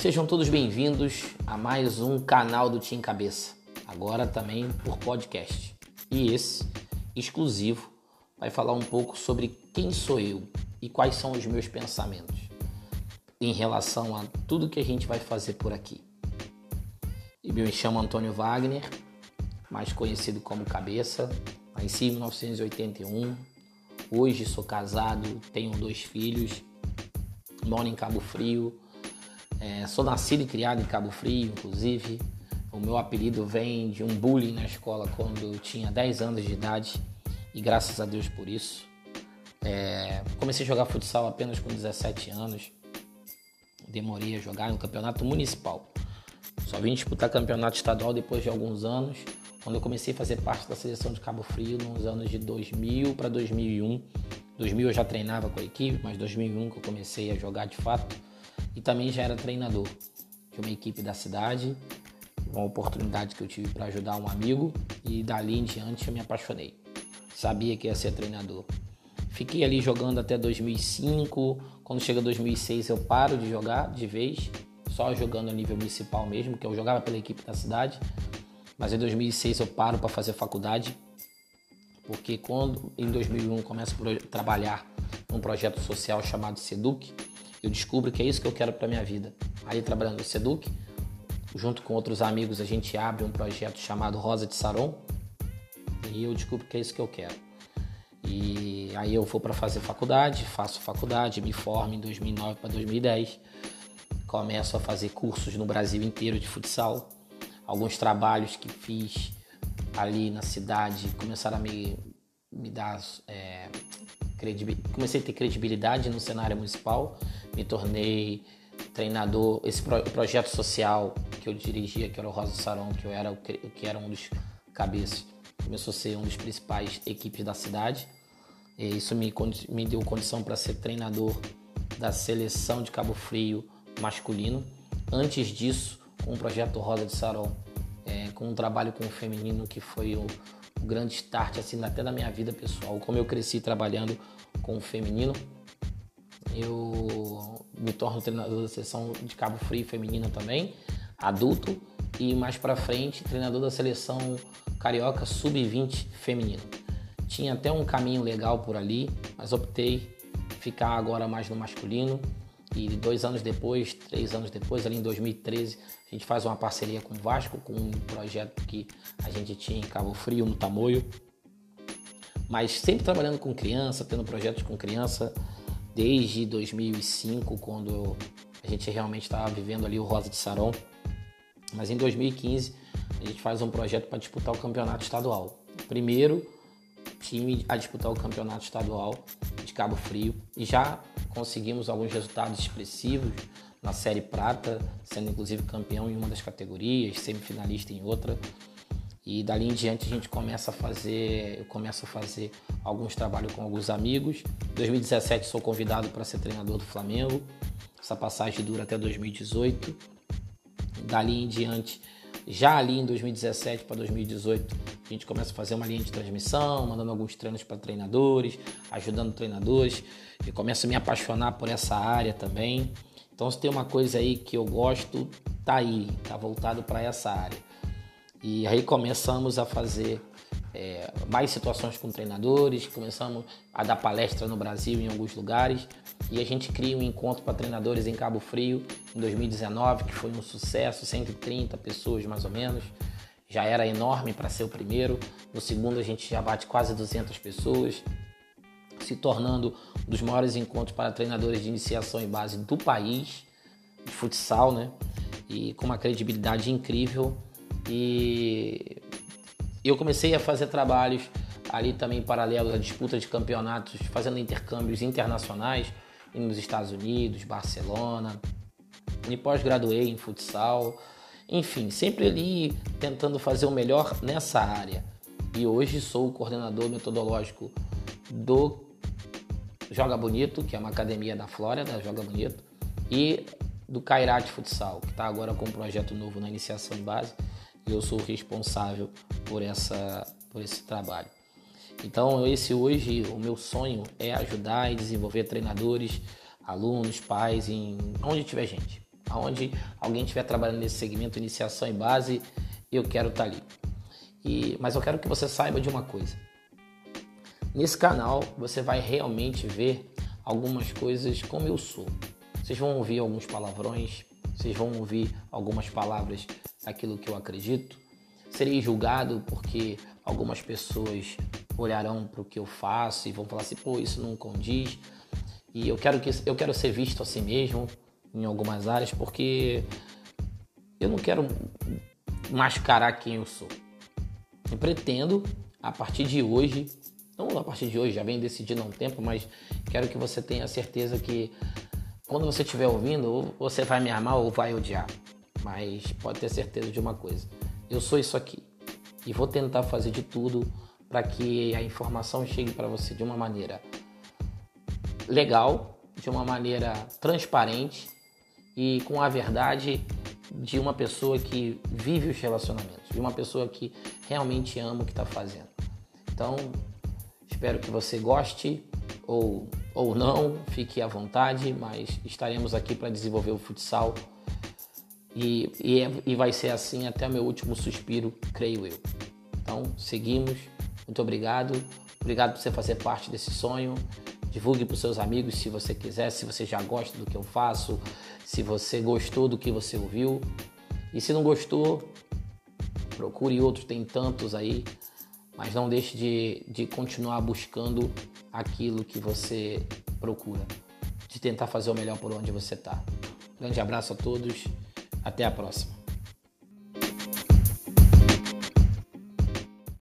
Sejam todos bem-vindos a mais um canal do Team Cabeça, agora também por podcast. E esse, exclusivo, vai falar um pouco sobre quem sou eu e quais são os meus pensamentos em relação a tudo que a gente vai fazer por aqui. Eu me chamo Antônio Wagner, mais conhecido como Cabeça, nasci em 1981, hoje sou casado, tenho dois filhos, moro em Cabo Frio, é, sou nascido e criado em Cabo Frio, inclusive. O meu apelido vem de um bullying na escola quando eu tinha 10 anos de idade e graças a Deus por isso. É, comecei a jogar futsal apenas com 17 anos. Demorei a jogar no campeonato municipal. Só vim disputar campeonato estadual depois de alguns anos, quando eu comecei a fazer parte da seleção de Cabo Frio nos anos de 2000 para 2001. 2000 eu já treinava com a equipe, mas 2001 que eu comecei a jogar de fato e também já era treinador de uma equipe da cidade, uma oportunidade que eu tive para ajudar um amigo e dali em diante eu me apaixonei. Sabia que ia ser treinador. Fiquei ali jogando até 2005. Quando chega 2006 eu paro de jogar de vez, só jogando a nível municipal mesmo, que eu jogava pela equipe da cidade. Mas em 2006 eu paro para fazer faculdade, porque quando em 2001 começo a trabalhar num projeto social chamado Seduc, eu descubro que é isso que eu quero para minha vida. Aí trabalhando no Seduc, junto com outros amigos, a gente abre um projeto chamado Rosa de Saron e eu descubro que é isso que eu quero. E aí eu vou para fazer faculdade, faço faculdade, me formo em 2009 para 2010, começo a fazer cursos no Brasil inteiro de futsal, alguns trabalhos que fiz ali na cidade começaram a me, me dar é, comecei a ter credibilidade no cenário municipal me tornei treinador. Esse pro, projeto social que eu dirigia, que era o Rosa Saron, que eu era, que era um dos cabeças, começou a ser um dos principais equipes da cidade. E isso me, me deu condição para ser treinador da seleção de Cabo Frio masculino. Antes disso, com o projeto Rosa de Saron, é, com um trabalho com o feminino que foi o, o grande start assim até da minha vida pessoal, como eu cresci trabalhando com o feminino eu me torno treinador da seleção de Cabo Frio feminina também, adulto, e mais para frente treinador da seleção carioca sub-20 feminino. Tinha até um caminho legal por ali, mas optei ficar agora mais no masculino. E dois anos depois, três anos depois, ali em 2013, a gente faz uma parceria com o Vasco, com um projeto que a gente tinha em Cabo Frio, no Tamoio. Mas sempre trabalhando com criança, tendo projetos com criança, desde 2005, quando a gente realmente estava vivendo ali o Rosa de Saron. Mas em 2015 a gente faz um projeto para disputar o campeonato estadual. Primeiro time a disputar o campeonato estadual de Cabo Frio e já conseguimos alguns resultados expressivos na Série Prata, sendo inclusive campeão em uma das categorias, semifinalista em outra. E dali em diante a gente começa a fazer, eu começo a fazer alguns trabalhos com alguns amigos. Em 2017 sou convidado para ser treinador do Flamengo. Essa passagem dura até 2018. Dali em diante, já ali em 2017 para 2018, a gente começa a fazer uma linha de transmissão, mandando alguns treinos para treinadores, ajudando treinadores. Eu começo a me apaixonar por essa área também. Então, se tem uma coisa aí que eu gosto, tá aí, tá voltado para essa área. E aí começamos a fazer é, mais situações com treinadores, começamos a dar palestra no Brasil em alguns lugares e a gente cria um encontro para treinadores em Cabo Frio em 2019, que foi um sucesso, 130 pessoas mais ou menos. Já era enorme para ser o primeiro. No segundo a gente já bate quase 200 pessoas, se tornando um dos maiores encontros para treinadores de iniciação e base do país, de futsal, né? E com uma credibilidade incrível. E eu comecei a fazer trabalhos ali também paralelos à disputa de campeonatos, fazendo intercâmbios internacionais nos Estados Unidos, Barcelona. Me pós-graduei em futsal. Enfim, sempre ali tentando fazer o melhor nessa área. E hoje sou o coordenador metodológico do Joga Bonito, que é uma academia da Flórida, Joga Bonito, e do Kairat Futsal, que está agora com um projeto novo na iniciação em base e eu sou responsável por, essa, por esse trabalho. Então, esse hoje, o meu sonho é ajudar e desenvolver treinadores, alunos, pais, em onde tiver gente. Aonde alguém estiver trabalhando nesse segmento, iniciação e base, eu quero estar tá ali. E, mas eu quero que você saiba de uma coisa. Nesse canal você vai realmente ver algumas coisas como eu sou. Vocês vão ouvir alguns palavrões, vocês vão ouvir algumas palavras daquilo que eu acredito. Serei julgado porque algumas pessoas olharão para o que eu faço e vão falar assim, pô, isso não condiz. E eu quero que eu quero ser visto assim mesmo em algumas áreas porque eu não quero mascarar quem eu sou. Eu pretendo a partir de hoje, não a partir de hoje, já vem decidido há um tempo, mas quero que você tenha certeza que quando você estiver ouvindo, você vai me amar ou vai odiar. Mas pode ter certeza de uma coisa: eu sou isso aqui e vou tentar fazer de tudo para que a informação chegue para você de uma maneira legal, de uma maneira transparente e com a verdade de uma pessoa que vive os relacionamentos, de uma pessoa que realmente ama o que está fazendo. Então, espero que você goste ou, ou não, fique à vontade, mas estaremos aqui para desenvolver o futsal e, e, é, e vai ser assim até o meu último suspiro, creio eu. Então, seguimos. Muito obrigado. Obrigado por você fazer parte desse sonho. Divulgue para os seus amigos se você quiser, se você já gosta do que eu faço, se você gostou do que você ouviu. E se não gostou, procure outros, tem tantos aí. Mas não deixe de, de continuar buscando aquilo que você procura, de tentar fazer o melhor por onde você está. Grande abraço a todos, até a próxima.